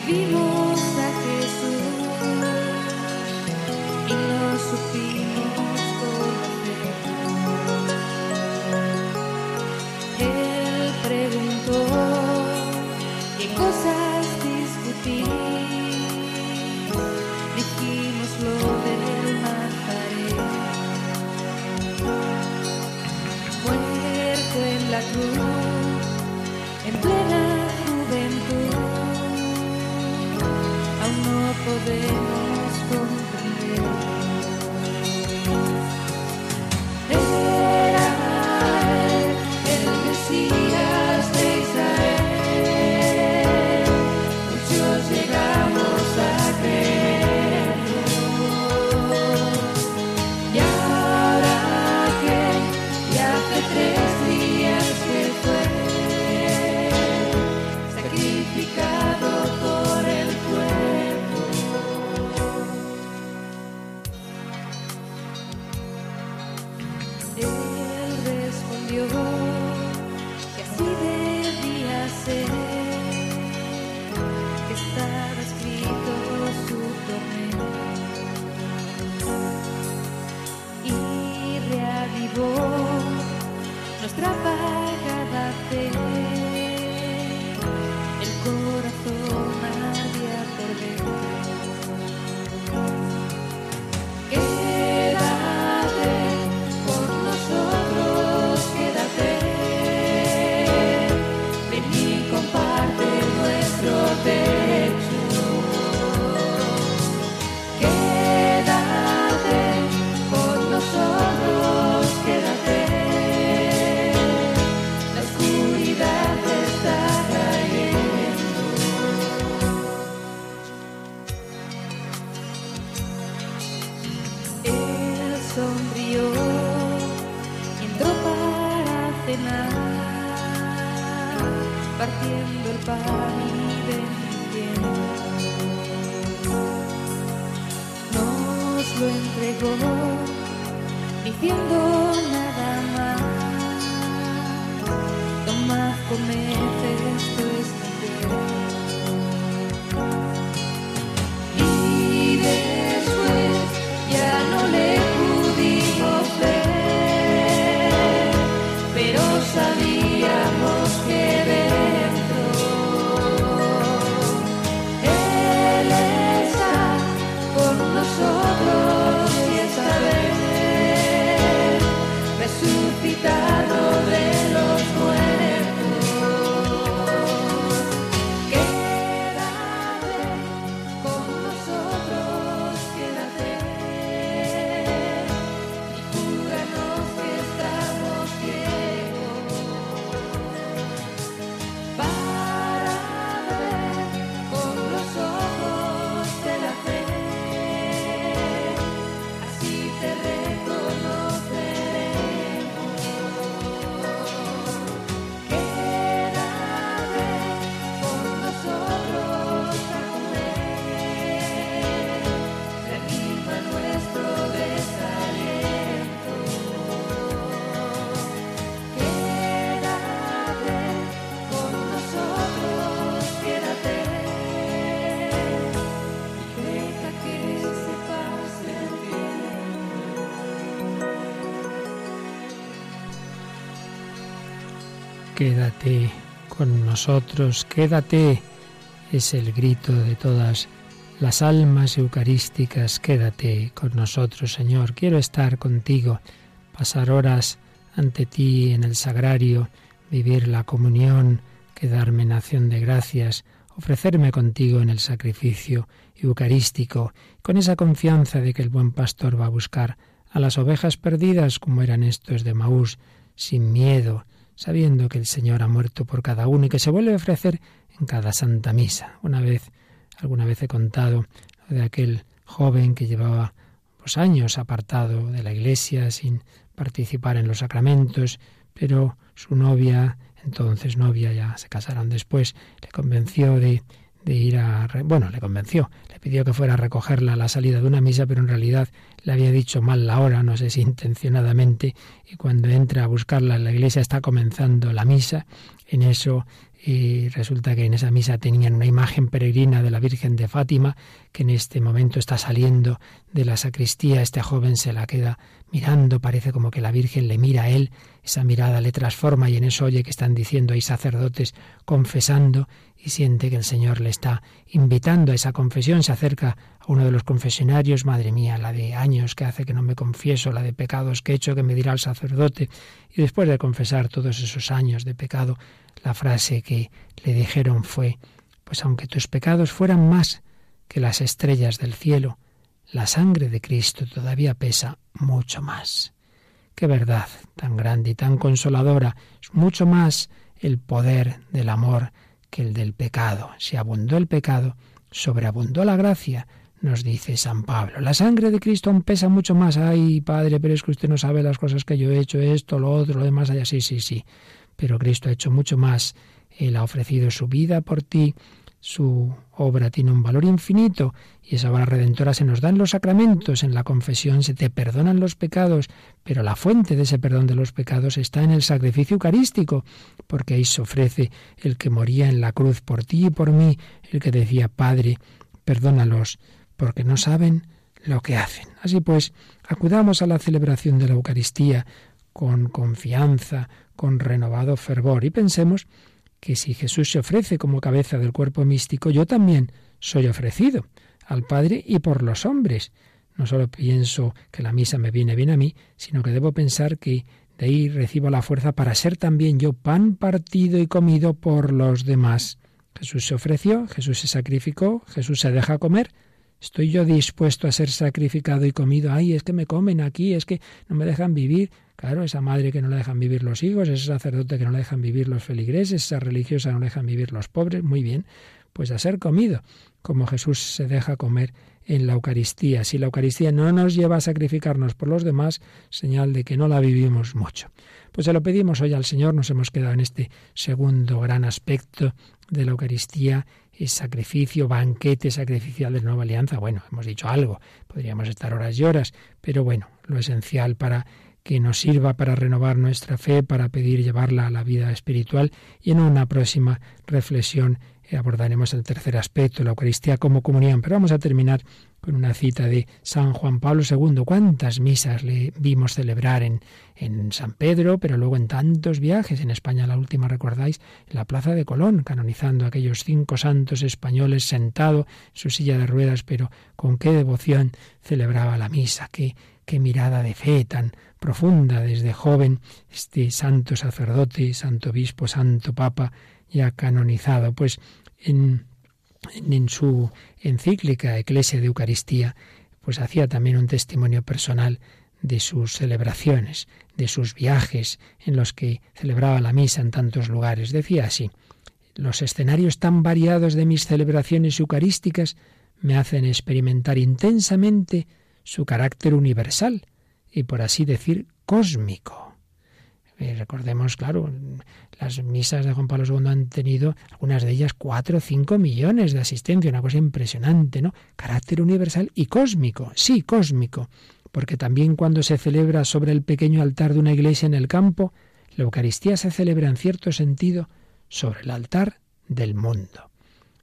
vimos a Jesús y no supimos conocer. Él preguntó qué cosas discutir. Dijimos lo del mataré. Muerto en la cruz. Podemos Quédate con nosotros, quédate. Es el grito de todas las almas eucarísticas. Quédate con nosotros, Señor. Quiero estar contigo, pasar horas ante ti en el sagrario, vivir la comunión, quedarme en acción de gracias, ofrecerme contigo en el sacrificio eucarístico, con esa confianza de que el buen pastor va a buscar a las ovejas perdidas como eran estos de Maús, sin miedo, sabiendo que el Señor ha muerto por cada uno y que se vuelve a ofrecer en cada santa misa. Una vez, alguna vez he contado de aquel joven que llevaba pues años apartado de la iglesia sin participar en los sacramentos, pero su novia, entonces novia, ya se casaron después, le convenció de, de ir a... Bueno, le convenció, le pidió que fuera a recogerla a la salida de una misa, pero en realidad le había dicho mal la hora, no sé si intencionadamente, y cuando entra a buscarla en la iglesia está comenzando la misa, en eso y resulta que en esa misa tenían una imagen peregrina de la Virgen de Fátima, que en este momento está saliendo de la sacristía. Este joven se la queda mirando, parece como que la Virgen le mira a él, esa mirada le transforma y en eso oye que están diciendo hay sacerdotes confesando y siente que el Señor le está invitando a esa confesión. Se acerca a uno de los confesionarios, madre mía, la de años que hace que no me confieso, la de pecados que he hecho, que me dirá el sacerdote. Y después de confesar todos esos años de pecado, la frase que le dijeron fue, pues aunque tus pecados fueran más que las estrellas del cielo, la sangre de Cristo todavía pesa mucho más. Qué verdad tan grande y tan consoladora, es mucho más el poder del amor que el del pecado. Si abundó el pecado, sobreabundó la gracia, nos dice San Pablo. La sangre de Cristo aún pesa mucho más. Ay, Padre, pero es que usted no sabe las cosas que yo he hecho, esto, lo otro, lo demás, allá. Sí, sí, sí. Pero Cristo ha hecho mucho más. Él ha ofrecido su vida por ti. Su obra tiene un valor infinito y esa obra redentora se nos da en los sacramentos, en la confesión se te perdonan los pecados, pero la fuente de ese perdón de los pecados está en el sacrificio eucarístico, porque ahí se ofrece el que moría en la cruz por ti y por mí, el que decía, Padre, perdónalos, porque no saben lo que hacen. Así pues, acudamos a la celebración de la Eucaristía con confianza, con renovado fervor, y pensemos que si Jesús se ofrece como cabeza del cuerpo místico, yo también soy ofrecido al Padre y por los hombres. No solo pienso que la misa me viene bien a mí, sino que debo pensar que de ahí recibo la fuerza para ser también yo pan partido y comido por los demás. Jesús se ofreció, Jesús se sacrificó, Jesús se deja comer. ¿Estoy yo dispuesto a ser sacrificado y comido? Ay, es que me comen aquí, es que no me dejan vivir. Claro, esa madre que no le dejan vivir los hijos, ese sacerdote que no le dejan vivir los feligreses, esa religiosa no le dejan vivir los pobres, muy bien, pues a ser comido, como Jesús se deja comer en la Eucaristía. Si la Eucaristía no nos lleva a sacrificarnos por los demás, señal de que no la vivimos mucho. Pues se lo pedimos hoy al Señor, nos hemos quedado en este segundo gran aspecto de la Eucaristía, es sacrificio, banquete sacrificial de nueva alianza. Bueno, hemos dicho algo, podríamos estar horas y horas, pero bueno, lo esencial para que nos sirva para renovar nuestra fe, para pedir llevarla a la vida espiritual y en una próxima reflexión abordaremos el tercer aspecto, la Eucaristía como comunión. Pero vamos a terminar con una cita de San Juan Pablo II. ¿Cuántas misas le vimos celebrar en, en San Pedro, pero luego en tantos viajes? En España la última, recordáis, en la Plaza de Colón, canonizando a aquellos cinco santos españoles sentado en su silla de ruedas, pero con qué devoción celebraba la misa, qué mirada de fe tan profunda desde joven este santo sacerdote, santo obispo, santo papa ya canonizado. Pues en, su encíclica Eclesia de Eucaristía, pues hacía también un testimonio personal de sus celebraciones, de sus viajes en los que celebraba la misa en tantos lugares. Decía así, los escenarios tan variados de mis celebraciones eucarísticas me hacen experimentar intensamente su carácter universal y, por así decir, cósmico. Eh, recordemos, claro, las misas de Juan Pablo II han tenido, algunas de ellas, cuatro o cinco millones de asistencia, una cosa impresionante, ¿no? Carácter universal y cósmico, sí, cósmico, porque también cuando se celebra sobre el pequeño altar de una iglesia en el campo, la Eucaristía se celebra en cierto sentido sobre el altar del mundo.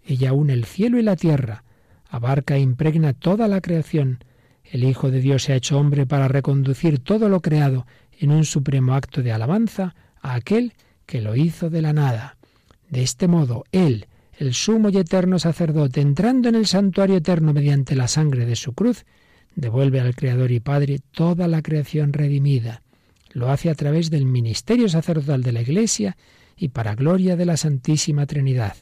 Ella une el cielo y la tierra, abarca e impregna toda la creación. El Hijo de Dios se ha hecho hombre para reconducir todo lo creado en un supremo acto de alabanza a aquel que lo hizo de la nada. De este modo, Él, el sumo y eterno sacerdote, entrando en el santuario eterno mediante la sangre de su cruz, devuelve al Creador y Padre toda la creación redimida. Lo hace a través del ministerio sacerdotal de la Iglesia y para gloria de la Santísima Trinidad.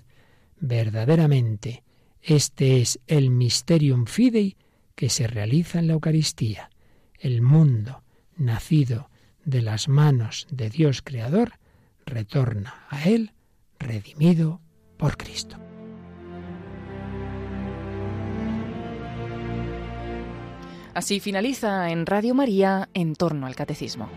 Verdaderamente, este es el mysterium fidei que se realiza en la Eucaristía. El mundo, nacido de las manos de Dios Creador, retorna a Él redimido por Cristo. Así finaliza en Radio María en torno al catecismo.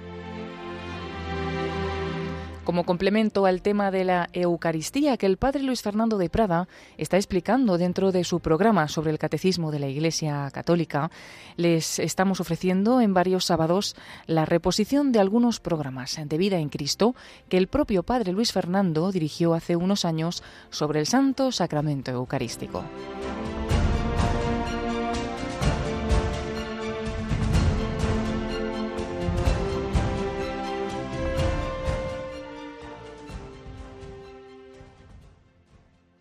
Como complemento al tema de la Eucaristía que el padre Luis Fernando de Prada está explicando dentro de su programa sobre el catecismo de la Iglesia Católica, les estamos ofreciendo en varios sábados la reposición de algunos programas de vida en Cristo que el propio padre Luis Fernando dirigió hace unos años sobre el Santo Sacramento Eucarístico.